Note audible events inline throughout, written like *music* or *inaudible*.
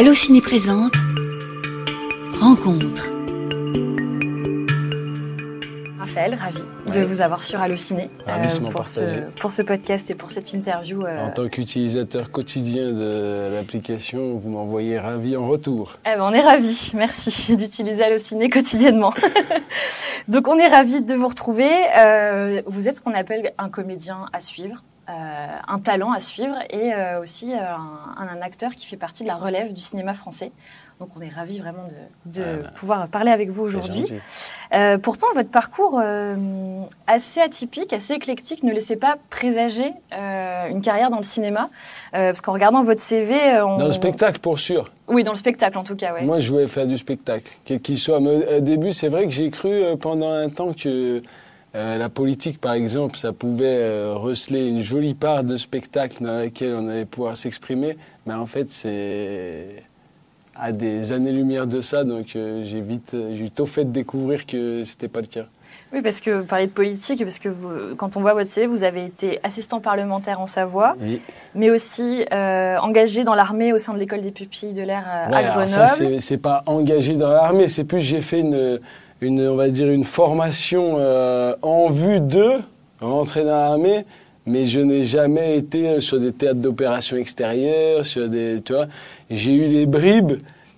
Allociné présente Rencontre. Raphaël, ravi de vous avoir sur Allociné Ravissement pour, ce, partagé. pour ce podcast et pour cette interview. euh, En tant qu'utilisateur quotidien de l'application, vous m'envoyez ravi en retour. eh ben, on est ravis, merci *laughs* d'utiliser Allociné quotidiennement. *laughs* Donc on est ravis de vous retrouver. Euh, vous êtes ce qu'on appelle un comédien à suivre, euh, un talent à suivre et euh, aussi euh, un, un acteur qui fait partie de la relève du cinéma français. Donc on est ravis vraiment de, de Ah bah, pouvoir parler avec vous aujourd'hui. Euh, pourtant, votre parcours euh, assez atypique, assez éclectique, ne laissait pas présager euh, une carrière dans le cinéma. Euh, parce qu'en regardant votre CV, euh, on... Dans le spectacle, pour sûr. Oui, dans le spectacle en tout cas, ouais. Moi, je voulais faire du spectacle. Quel qu'il soit. Mais au début, c'est vrai que j'ai cru euh, pendant un temps que euh, la politique, par exemple, ça pouvait euh, receler une jolie part de spectacle dans laquelle on allait pouvoir s'exprimer. Mais en fait, c'est à des années-lumière de ça. Donc, euh, j'ai vite, j'ai eu tôt fait de découvrir que c'était pas le cas. Oui, parce que vous parlez de politique, parce que vous- quand on voit votre CV, vous avez été assistant parlementaire en Savoie, Oui. mais aussi euh, engagé dans l'armée au sein de l'école des pupilles de l'air euh, Ouais, à Grenoble. ça, c'est pas engagé dans l'armée, c'est plus j'ai fait une, une, on va dire, une formation euh, en vue de rentrer dans l'armée, mais je n'ai jamais été sur des théâtres d'opération extérieures, sur des, tu vois, j'ai eu les bribes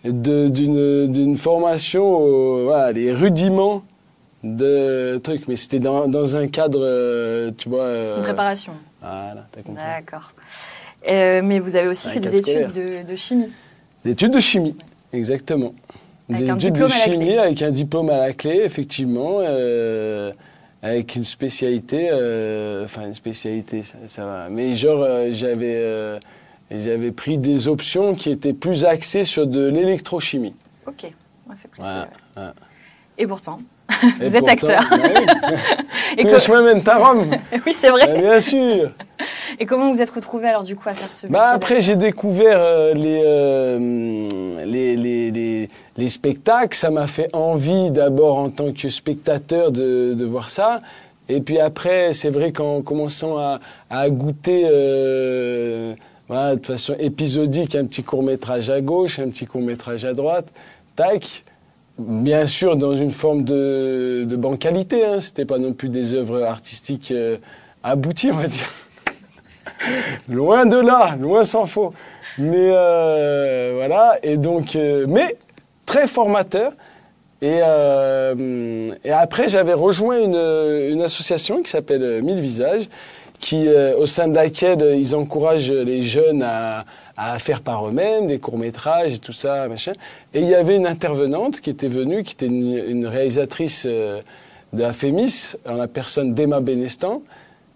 d'une d'une formation, voilà, les rudiments de trucs, mais c'était dans, dans un cadre, euh, tu vois. C'est une euh, préparation. Voilà, t'as compris. D'accord. Euh, mais vous avez aussi Un fait des études de, de chimie. Des études de chimie, exactement. Avec des un études de chimie avec un diplôme à la clé, effectivement, euh, avec une spécialité, euh, enfin une spécialité, ça, ça va. Mais genre, euh, j'avais, j'avais pris des options qui étaient plus axées sur de l'électrochimie. Ok, Ouais, c'est précis. Ouais. Et pourtant, Et *laughs* Vous êtes pourtant- acteur. *laughs* Et Tous les chemins mènent à Rome, *laughs* oui c'est vrai. Bah, bien sûr. Et comment vous êtes retrouvé alors du coup à faire ce Bah après j'ai découvert euh, les, euh, les, les, les, les spectacles, ça m'a fait envie d'abord en tant que spectateur de, voir ça. Et puis après, c'est vrai qu'en commençant à, goûter euh, de façon épisodique un petit court métrage à gauche, un petit court métrage à droite, tac, bien sûr dans une forme de, de bancalité, hein, c'était pas non plus des œuvres artistiques euh, abouties, on va dire. *laughs* Loin de là, loin s'en faut. Mais euh, voilà, et donc, mais très formateur. Et, euh, et après, j'avais rejoint une, association qui s'appelle euh, Mille Visages, qui, euh, au sein de laquelle ils encouragent les jeunes à, à faire par eux-mêmes des courts-métrages et tout ça, machin. Et il y avait une intervenante qui était venue, qui était une, réalisatrice de la en la personne d'Emma Benestan,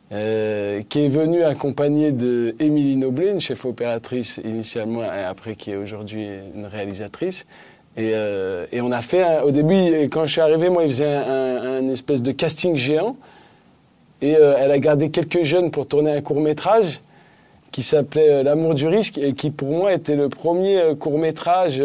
qui est venue accompagnée de Émilie Noblet, une chef opératrice initialement et après qui est aujourd'hui une réalisatrice. Et, euh, et on a fait, un- au début, quand je suis arrivé, moi, il faisait un, un- un espèce de casting géant. Et euh, elle a gardé quelques jeunes pour tourner un court métrage qui s'appelait euh, L'amour du risque et qui pour moi était le premier court métrage,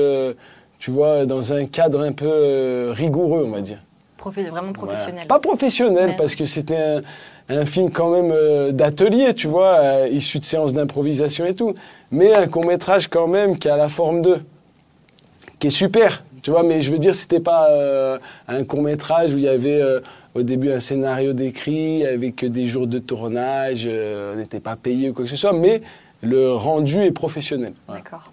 tu vois, dans un cadre un peu rigoureux, on va dire. Profé- Vraiment professionnel. Pas professionnel, Ouais. parce que c'était un, film quand même d'atelier, tu vois, issu de séances d'improvisation et tout. Mais un court-métrage quand même qui a la forme de. Qui est super, tu vois, mais je veux dire, c'était pas euh, un court-métrage où il y avait euh, au début un scénario décrit avec des jours de tournage, euh, on n'était pas payé ou quoi que ce soit, mais le rendu est professionnel. Voilà. D'accord.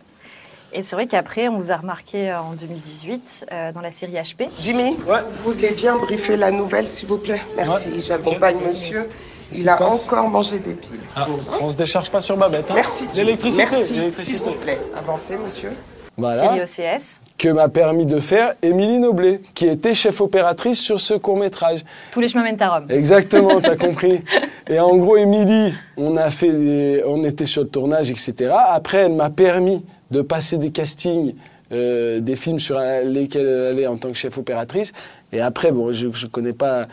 Et c'est vrai qu'après, on vous a remarqué euh, en 2018 euh, dans la série HP. Jimmy, vous voulez bien briefer la nouvelle, s'il vous plaît? Merci, j'accompagne monsieur. Il a encore mangé des piles. on se décharge pas sur Babette. Hein? Merci. Jimmy. L'électricité. Merci, s'il l'électricité. vous plaît. Avancez, monsieur. Voilà. Que m'a permis de faire Émilie Noblet, qui était chef opératrice sur ce court métrage. Tous les chemins mènent à Rome. Exactement, t'as *laughs* compris. Et en gros, Émilie, on a fait, des- on était sur le tournage, etc. Après, elle m'a permis de passer des castings, euh, des films sur lesquels elle allait en tant que chef opératrice. Et après, bon, je, je connais pas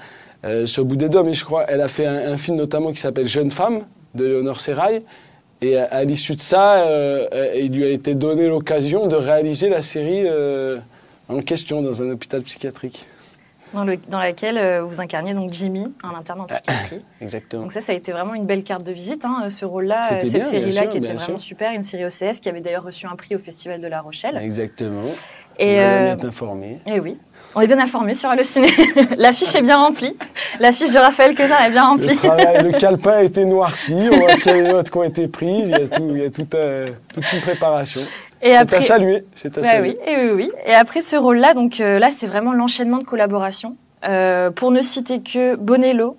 euh, ce bout des doigts, mais je crois, elle a fait un, un film notamment qui s'appelle Jeune femme de Léonore Serrail. Et à, à l'issue de ça, euh, il lui a été donné l'occasion de réaliser la série euh, en question dans un hôpital psychiatrique. dans, laquelle euh, vous incarniez donc Jimmy, un interne en psychiatrie. Exactement. Donc ça, ça a été vraiment une belle carte de visite, hein, ce rôle-là, cette série-là qui était vraiment super, une série OCS qui avait d'ailleurs reçu un prix au Festival de La Rochelle. Exactement. Et euh, bien informé. Et oui, on est bien informé sur Allociné. *laughs* L'affiche est bien remplie. L'affiche de Raphaël Quenard est bien remplie. Le, calepin a été noirci, on voit qu'il y a les notes qui ont été prises, il y a, tout, il y a tout, euh, toute une préparation. C'est à saluer. C'est à bah saluer. Oui, et oui, oui. Et après ce rôle-là, donc euh, là, c'est vraiment l'enchaînement de collaboration. Euh, pour ne citer que Bonello,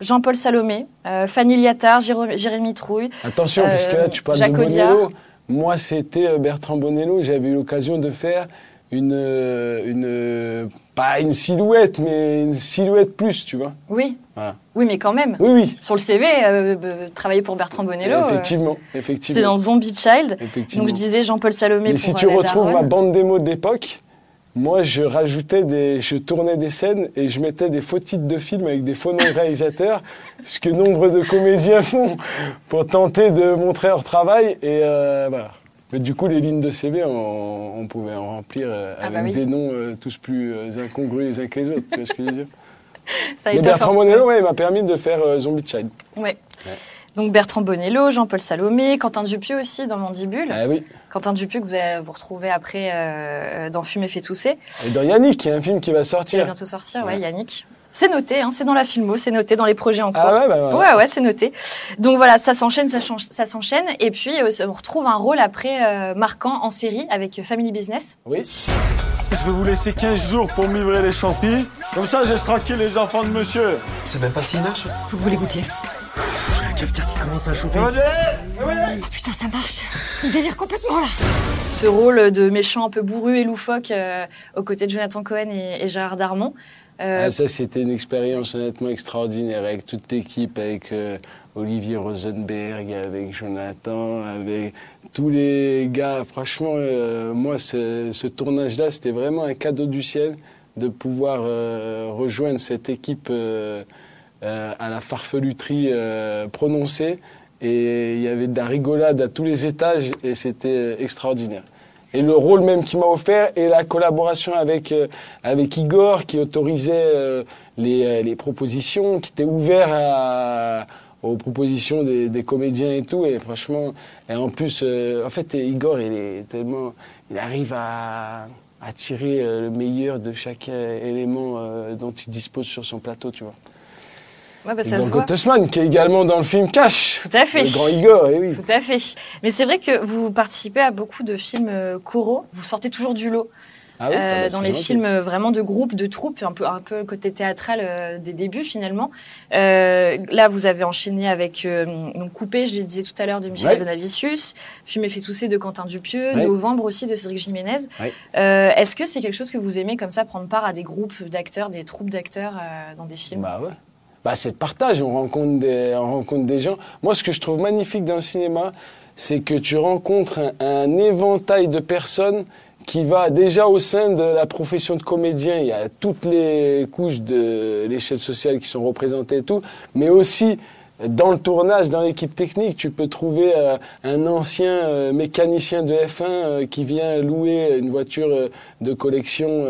Jean-Paul Salomé, euh, Fanny Liattard, Jérémy Trouille. Attention, puisque là, tu parles de Bonello. Moi, c'était Bertrand Bonello. J'avais eu l'occasion de faire une, une, pas une silhouette, mais une silhouette plus, tu vois. Oui. Oui, mais quand même. Oui, oui. Sur le CV, euh, travailler pour Bertrand Bonello. Euh, effectivement, effectivement. C'était dans Zombie Child. Effectivement. Donc je disais Jean-Paul Salomé. Mais si tu retrouves ma bande démo de l'époque, moi je rajoutais des, je tournais des scènes et je mettais des faux titres de films avec des faux noms de réalisateurs, ce que nombre de comédiens font pour tenter de montrer leur travail et euh, voilà. Mais du coup, les lignes de CV, on, pouvait en remplir ah avec bah des noms tous plus incongrus les uns que les autres. tu vois ce que je veux dire *laughs* Mais Bertrand Bonello, ouais, m'a permis de faire euh, Zombie Child. Ouais. Donc Bertrand Bonello, Jean-Paul Salomé, Quentin Dupieux aussi dans Mandibule. Ah oui. Quentin Dupieux que vous allez vous retrouver après euh, dans Fumer fait tousser. Et dans Yannick, il y a un film qui va sortir. Qui va bientôt sortir, ouais, Yannick. C'est noté, hein, c'est dans la filmo, c'est noté dans les projets en ah cours. Ah ouais, bah ouais. ouais, c'est noté. Donc voilà, ça s'enchaîne, ça, ça s'enchaîne. Et puis, euh, on retrouve un rôle après marquant en série avec Family Business. Oui. Je vais vous laisser 15 jours pour me livrer les champis. Comme ça, j'ai tranquille les enfants de monsieur. C'est même pas si nache. Faut que vous les goûtiez. J'ai un cafetière qui commence à chauffer. Oh putain, ça marche. Il délire complètement là. Ce rôle de méchant un peu bourru et loufoque euh, aux côtés de Jonathan Cohen et, Gérard Darmon. Euh, ah, ça, c'était une expérience honnêtement extraordinaire avec toute l'équipe, avec euh, Olivier Rosenberg, avec Jonathan, avec tous les gars. Franchement, euh, moi, ce, tournage-là, c'était vraiment un cadeau du ciel de pouvoir rejoindre cette équipe à la farfeluterie prononcée. Et il y avait de la rigolade à tous les étages et c'était extraordinaire. Et le rôle même qu'il m'a offert et la collaboration avec, avec Igor qui autorisait les, les propositions, qui était ouvert à aux propositions des, comédiens et tout. Et franchement, et en plus, euh, en fait, Igor, il est tellement, il arrive à, à tirer euh, le meilleur de chaque euh, élément dont il dispose sur son plateau, tu vois. Ouais, bah, ça qui est également dans le film Cash. Tout à fait. Le grand Igor, et oui. Tout à fait. Mais c'est vrai que vous participez à beaucoup de films coraux. Vous sortez toujours du lot. Ah euh, bah, dans les films euh, vraiment de groupe, de troupe, un peu un peu côté théâtral euh, des débuts finalement. là, vous avez enchaîné avec donc Coupé, je le disais tout à l'heure, de Michel Zanavicius, Fumé fait tousser de Quentin Dupieux, Novembre aussi de Cédric Jiménez. Est-ce que c'est quelque chose que vous aimez comme ça, prendre part à des groupes d'acteurs, des troupes d'acteurs dans des films? Bah ouais. Bah, c'est le partage, on rencontre, des, on rencontre des gens. Moi, ce que je trouve magnifique dans le cinéma, c'est que tu rencontres un, un éventail de personnes qui va déjà au sein de la profession de comédien, il y a toutes les couches de l'échelle sociale qui sont représentées et tout, mais aussi dans le tournage, dans l'équipe technique, tu peux trouver euh, un ancien euh, mécanicien de F1 euh, qui vient louer une voiture de collection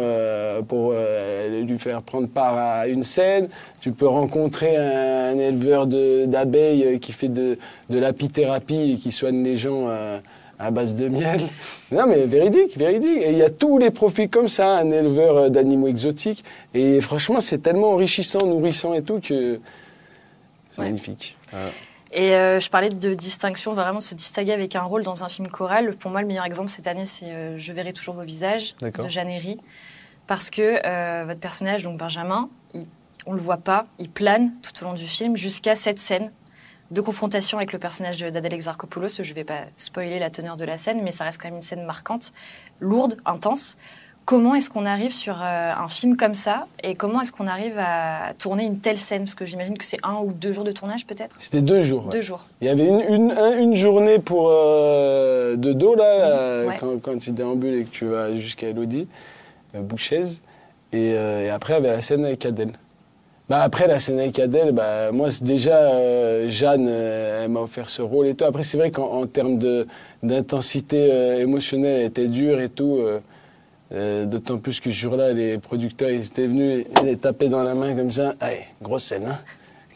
pour lui faire prendre part à une scène. Tu peux rencontrer un, éleveur d'abeilles qui fait de, de l'apithérapie et qui soigne les gens à base de miel. *laughs* Non, mais véridique, véridique. Et il y a tous les profils comme ça, un éleveur d'animaux exotiques. Et franchement, c'est tellement enrichissant, nourrissant et tout que magnifique. Et euh, je parlais de distinction, vraiment se distinguer avec un rôle dans un film choral. Pour moi, le meilleur exemple cette année, c'est euh, Je verrai toujours vos visages de Jeanne Herry. Parce que votre personnage, donc Benjamin, on le voit pas, il plane tout au long du film jusqu'à cette scène de confrontation avec le personnage d'Adèle Exarchopoulos. Je ne vais pas spoiler la teneur de la scène, mais ça reste quand même une scène marquante, lourde, intense. Comment est-ce qu'on arrive sur euh, un film comme ça et comment est-ce qu'on arrive à tourner une telle scène? Parce que j'imagine que c'est un ou deux jours de tournage peut-être? C'était deux jours. Deux jours. Il y avait une, une, journée pour euh, de dos là, euh, quand, quand, tu déambules et que tu vas jusqu'à Elodie, Bouchaise. Et, et après, il y avait la scène avec Adèle. Bah après la scène avec Adèle, bah moi c'est déjà euh, Jeanne, euh, elle m'a offert ce rôle et tout. Après c'est vrai qu'en termes de d'intensité euh, émotionnelle, elle était dure et tout. Euh, D'autant plus que ce jour-là, les producteurs, ils étaient venus, ils les tapaient dans la main comme ça. Allez, grosse scène, hein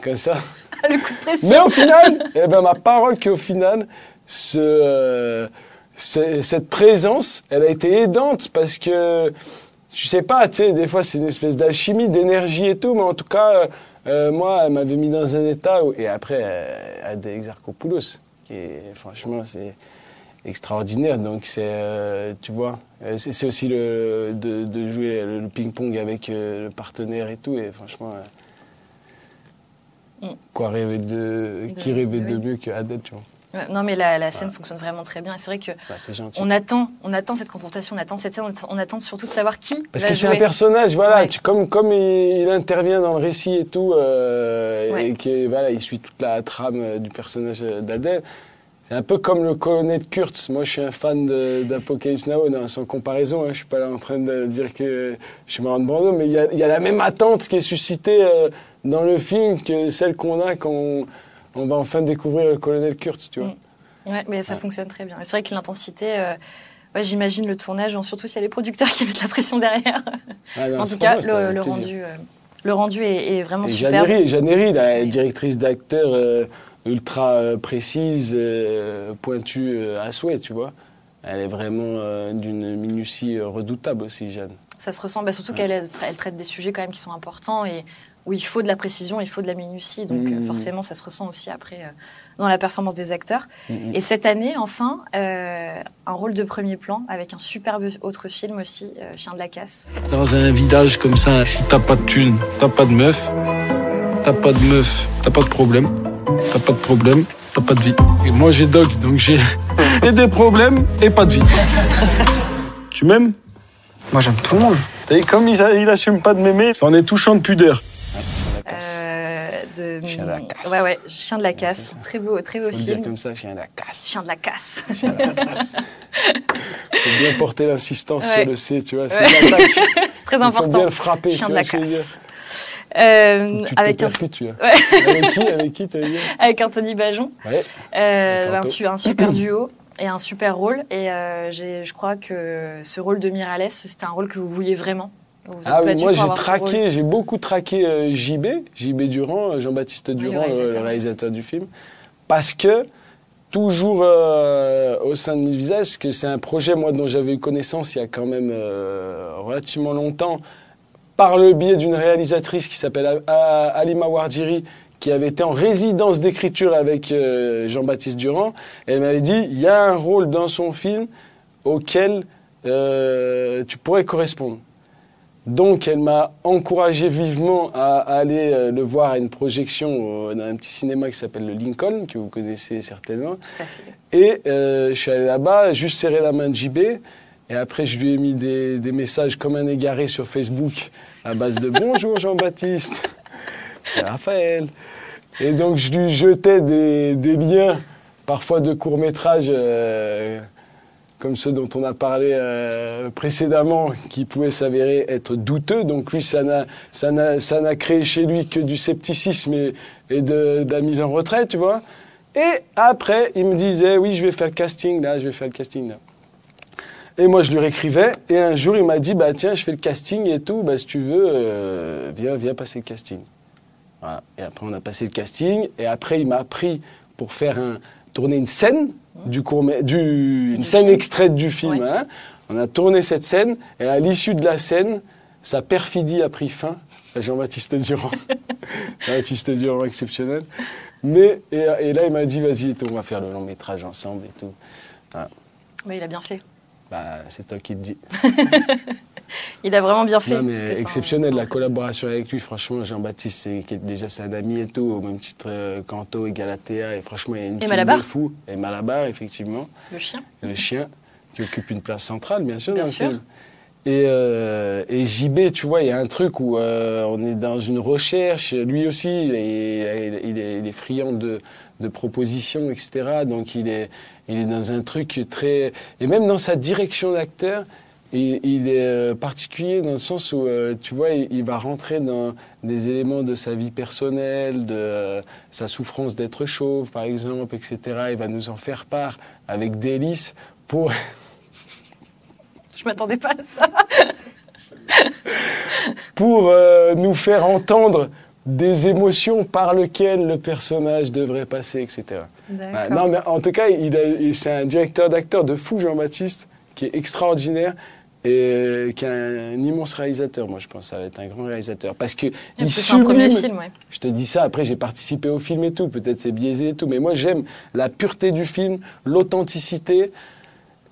Comme ça. *laughs* Le coup de pression. Mais au final, *laughs* eh ben, ma parole qu'au final, ce, euh, ce- cette présence, elle a été aidante parce que, je sais pas, tu sais, des fois c'est une espèce d'alchimie, d'énergie et tout, mais en tout cas, euh, moi, elle m'avait mis dans un état où, et après, euh, Adèle Exarchopoulos, qui est, franchement, c'est extraordinaire. Donc c'est, tu vois, c'est c'est aussi le, de, de jouer le, ping-pong avec euh, le partenaire et tout, et franchement. euh, Mm. Quoi rêver de, qui rêvait de mieux que Adèle, tu vois Ouais, non, mais la, la scène fonctionne vraiment très bien. C'est vrai que bah, on attend, on attend cette confrontation, on attend cette scène, on attend, surtout de savoir qui Parce va que c'est un personnage, voilà, Ouais. tu- comme, comme il, il intervient dans le récit et tout, euh, Ouais. et que voilà, il suit toute la trame euh, du personnage euh, d'Adèle. C'est un peu comme le colonel Kurtz. Moi, je suis un fan d'Apocalypse Now, non, sans comparaison. Hein, je suis pas là en train de dire que je suis de Brando, mais il y a, il y a la même attente qui est suscitée euh, dans le film que celle qu'on a quand on, on va enfin découvrir le colonel Kurtz, tu vois. Mm. Ouais, mais ça Ouais. fonctionne très bien. C'est vrai que l'intensité, euh, ouais, j'imagine le tournage, surtout s'il y a les producteurs *laughs* qui mettent la pression derrière. Ah, non, en tout cas, le, rendu, euh, le rendu est, est vraiment Et Jeannery, la directrice d'acteur ultra euh, précise, euh, pointue euh, à souhait, tu vois. Elle est vraiment d'une minutie redoutable aussi, Jeanne. Ça se ressent, bah, surtout Ouais. qu'elle traite des sujets quand même qui sont importants et où il faut de la précision, il faut de la minutie. Donc euh, forcément, ça se ressent aussi après euh, dans la performance des acteurs. Mhm. Et cette année, enfin, euh, un rôle de premier plan avec un superbe autre film aussi, euh, Chien de la casse. Dans un village comme ça, si t'as pas de thune, t'as pas de meuf, t'as pas de meuf, t'as pas de problème, t'as pas de problème, t'as pas de vie. Et moi j'ai dog, donc j'ai *laughs* et des problèmes et pas de vie. tu m'aimes? Moi, j'aime tout le monde. T'as vu comme il, a- il assume pas de m'aimer, c'en est touchant de pudeur. La casse. Euh, de... Chien de la casse. Ouais, ouais, Chien de la casse. Très beau, très beau Faut dire film. comme ça, chien de la casse. Chien de la casse. Chien de la casse. Faut bien porter l'insistance Ouais. sur le C, tu vois. C'est Ouais. une attaque. *laughs* C'est très Il faut important. bien le frapper, Chien tu de vois la casse. Euh, Tu avec, un, percutes, tu vois. *laughs* Ouais. Avec qui Avec qui, t'as dit avec Anthony Bajon. Ouais. Euh, Avec un, Anto. su- un super duo et un super rôle. Et euh, je crois que ce rôle de Miralles, c'était un rôle que vous vouliez vraiment. Vous Ah oui, moi j'ai traqué, j'ai beaucoup traqué euh, JB, JB Durand, euh, Jean-Baptiste le Durand, le réalisateur. le réalisateur du film, parce que toujours euh, au sein de Mille Visages, parce que c'est un projet moi dont j'avais eu connaissance il y a quand même euh, relativement longtemps, par le biais d'une réalisatrice qui s'appelle Alima Wardiri, qui avait été en résidence d'écriture avec euh, Jean-Baptiste Durand, et elle m'avait dit il y a un rôle dans son film auquel euh, tu pourrais correspondre. Donc, elle m'a encouragé vivement à, aller euh, le voir à une projection dans un petit cinéma qui s'appelle le Lincoln, que vous connaissez certainement. Tout à fait. Et euh, je suis allé là-bas, juste serré la main de JB. Et après, je lui ai mis des, messages comme un égaré sur Facebook à base de Bonjour Jean-Baptiste, c'est Raphaël. Et donc, je lui jetais des, liens, parfois de courts-métrages, euh, comme ceux dont on a parlé euh, précédemment, qui pouvaient s'avérer être douteux. Donc, lui, ça n'a, créé chez lui que du scepticisme et, et de, de la mise en retrait, tu vois. Et après, il me disait, oui, je vais faire le casting, là, je vais faire le casting, là. Et moi, je lui réécrivais. Et un jour, il m'a dit, bah tiens, je fais le casting et tout. Bah, si tu veux, euh, viens, viens passer le casting. Voilà. Et après, on a passé le casting. Et après, il m'a pris pour faire un, tourner une scène du court, du, une Du scène film. extraite du film. Ouais. hein. On a tourné cette scène. Et à l'issue de la scène, sa perfidie a pris fin. à *laughs* Jean-Baptiste Durand. *laughs* Jean-Baptiste Durand exceptionnel. Mais, et, et là, il m'a dit, vas-y, on va faire le long métrage ensemble et tout. Mais il a bien fait. Bah, c'est toi qui te dis. *laughs* Il a vraiment bien fait. Non, mais parce que c'est un- exceptionnel, la collaboration avec lui. Franchement, Jean-Baptiste, c'est déjà c'est un ami et tout, au même titre euh, qu'Anto et Galatea. Et franchement, il y a une team Malabar. de fou. Et Malabar, effectivement, Le chien. le chien, qui occupe une place centrale, bien sûr, Bien dans sûr. le film. Et, euh, et JB, tu vois, il y a un truc où euh, on est dans une recherche. Lui aussi, il est, il est- il est- il est friand de, de propositions, etc. Donc il est, il est dans un truc très... Et même dans sa direction d'acteur, il, il est euh, particulier dans le sens où, euh, tu vois, il, il va rentrer dans des éléments de sa vie personnelle, de euh, sa souffrance d'être chauve, par exemple, etc. Il va nous en faire part avec délice pour... *laughs* Je m'attendais pas à ça. *laughs* pour euh, nous faire entendre des émotions par lesquelles le personnage devrait passer, etc. D'accord. non, mais en tout cas, il c'est un directeur d'acteur de fou, Jean-Baptiste, qui est extraordinaire et qui est un, immense réalisateur. Moi, je pense que ça va être un grand réalisateur parce que Et il puis c'est un premier film, ouais. Je te dis ça, après j'ai participé au film et tout, peut-être c'est biaisé et tout, mais moi j'aime la pureté du film, l'authenticité,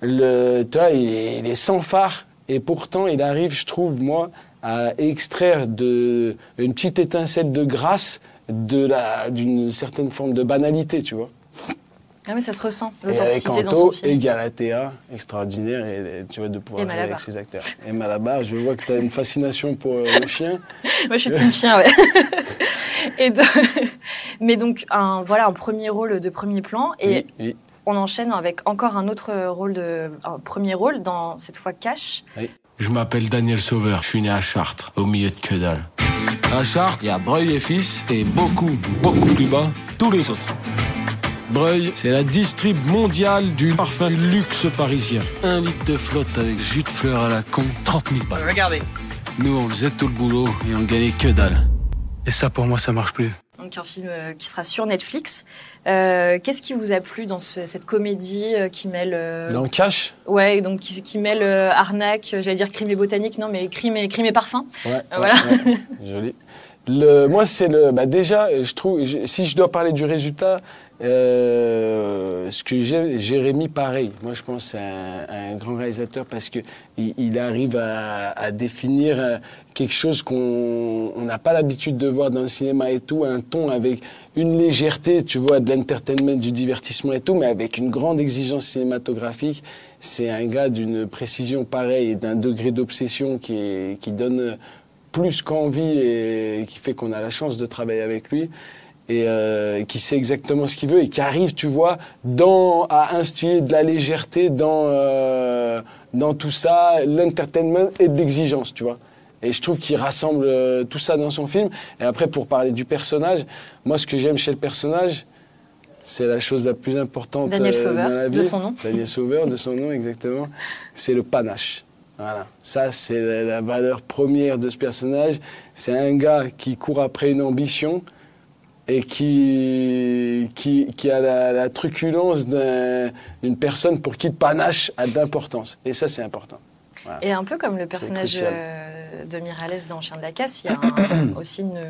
le, tu vois, il est, il est sans phare, et pourtant il arrive, je trouve, moi, à extraire de, une petite étincelle de grâce de la- d'une certaine forme de banalité, tu vois. Ah, mais ça se ressent, Et avec l'authenticité dans son film. et Galatea, extraordinaire, et, et tu vois, de pouvoir Et jouer Malabar. avec ces acteurs. Et Malabar, je vois que tu as une fascination pour euh, le chien. *laughs* Moi, je suis team chien, ouais. *laughs* et de- *laughs* Mais donc, un, voilà, un premier rôle de premier plan. Et Oui, oui. on enchaîne avec encore un autre rôle de. Un premier rôle dans cette fois Cash. Je m'appelle Daniel Sauveur, je suis né à Chartres, au milieu de que dalle. À Chartres, il y a Breuil et fils, et beaucoup, beaucoup plus bas, tous les autres. Breuil, c'est la distrib mondiale du parfum luxe parisien. Un litre de flotte avec jus de fleurs à la con, 30 000 balles. Regardez. Nous, on faisait tout le boulot et on gagnait que dalle. Et ça, pour moi, ça marche plus. Donc, un film euh, qui sera sur Netflix. Euh, Qu'est-ce qui vous a plu dans ce- cette comédie euh, qui mêle. euh, Dans Cash, Ouais, donc qui, qui mêle euh, arnaque, j'allais dire crime et botanique, non, mais crime et, crime et parfum. Ouais, ouais, Voilà. ouais, *laughs* joli. Le, moi, c'est le. Bah déjà, je trouve. si je dois parler du résultat, euh, ce que Jérémy, pareil. Moi, je pense c'est un, grand réalisateur parce que il, arrive à, définir euh, quelque chose qu'on on n'a pas l'habitude de voir dans le cinéma et tout, un ton avec une légèreté, tu vois, de l'entertainment, du divertissement et tout, mais avec une grande exigence cinématographique. C'est un gars d'une précision pareille et d'un degré d'obsession qui, qui donne plus qu'envie et qui fait qu'on a la chance de travailler avec lui et euh, qui sait exactement ce qu'il veut et qui arrive, tu vois, dans, à instiller de la légèreté dans, euh, dans tout ça, l'entertainment et de l'exigence, tu vois. Et je trouve qu'il rassemble euh, tout ça dans son film. Et après, pour parler du personnage, moi, ce que j'aime chez le personnage, c'est la chose la plus importante Daniel Sauveur, dans la de vie. son nom. Daniel Sauveur, de son nom, exactement. C'est le panache. Voilà. Ça, c'est la, la valeur première de ce personnage. C'est un gars qui court après une ambition et qui, qui, qui a la, la truculence d'un- d'une personne pour qui le panache a d'importance. Et ça, c'est important. Voilà. Et un peu comme le personnage euh, de Miralles dans Chien de la Casse, il y a *coughs* un- aussi une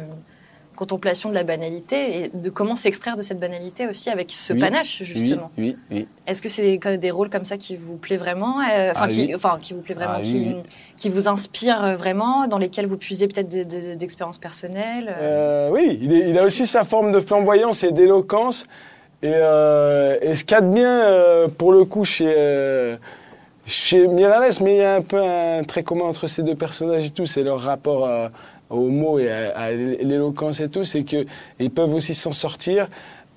contemplation de la banalité et de comment s'extraire de cette banalité aussi avec ce Oui, panache, justement. Oui, oui, oui. Est-ce que c'est des, des rôles comme ça qui vous plaît vraiment euh, Enfin, Ah qui, oui. enfin, qui vous plaît vraiment, Ah qui, oui. qui vous inspire vraiment, dans lesquels vous puisez peut-être de- de- d'expériences personnelles euh, Euh, oui, il, est- il a aussi sa forme de flamboyance et d'éloquence. Et, euh, et ce qu'il y a de bien, euh, pour le coup, chez, euh, chez Miralles, mais il y a un peu un trait commun entre ces deux personnages et tout, c'est leur rapport à- aux mots et à, l'éloquence et tout, c'est qu'ils peuvent aussi s'en sortir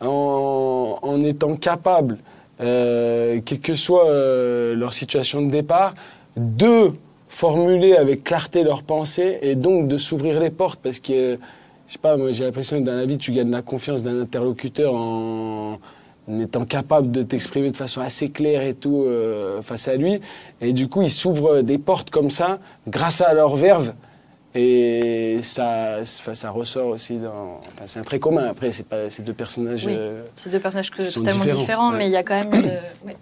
en, en étant capables, euh, quelle que soit euh, leur situation de départ, de formuler avec clarté leurs pensées et donc de s'ouvrir les portes parce que, je sais pas, moi j'ai l'impression que dans la vie tu gagnes la confiance d'un interlocuteur en, en étant capable de t'exprimer de façon assez claire et tout euh, face à lui. Et du coup, ils s'ouvrent des portes comme ça grâce à leur verve. Et ça, ressort aussi dans. Enfin, c'est un trait commun. Après, c'est pas ces deux personnages. Oui. euh, C'est deux personnages que- totalement différents, différents, ouais. mais il y a quand même, une, ouais.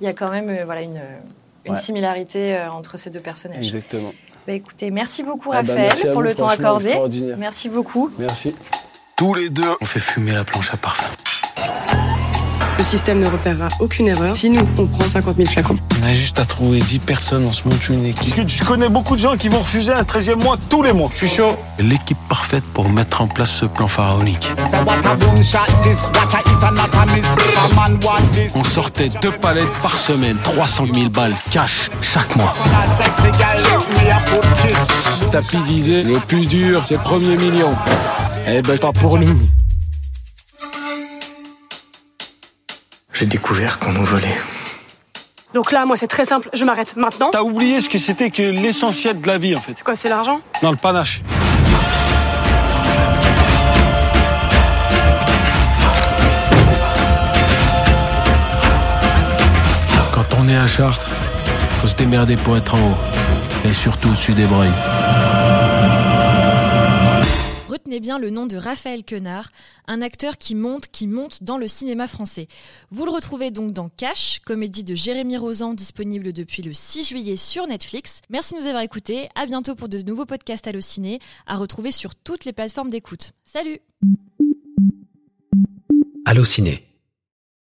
il y a quand même euh, voilà, une, une Ouais. similarité euh, entre ces deux personnages. exactement. Bah, écoutez, merci beaucoup Ah bah, Raphaël merci pour vous, le temps accordé. extraordinaire. Merci beaucoup. Merci. Tous les deux, on fait fumer la planche à parfum. Le système ne repérera aucune erreur si nous, on prend 50 000 flacons. On a juste à trouver 10 personnes, on se monte une équipe. Parce que tu connais beaucoup de gens qui vont refuser un 13e mois tous les mois. Je suis chaud. L'équipe parfaite pour mettre en place ce plan pharaonique. On sortait deux palettes par semaine, 300 000 balles cash chaque mois. Tapi disait, le plus dur, c'est le premier million. Eh ben, pas pour nous. J'ai découvert qu'on nous volait. Donc là, moi, c'est très simple. Je m'arrête maintenant. T'as oublié ce que c'était que l'essentiel de la vie, en fait. C'est quoi, c'est l'argent? Dans le panache. Quand on est à Chartres, Faut se démerder pour être en haut. Et surtout dessus des bras. Bien le nom de Raphaël Quenard, un acteur qui monte, qui monte dans le cinéma français. Vous le retrouvez donc dans Cash, comédie de Jérémy Rosan, disponible depuis le 6 juillet sur Netflix. Merci de nous avoir écoutés. À bientôt pour de nouveaux podcasts Allociné, à retrouver sur toutes les plateformes d'écoute. Salut Allociné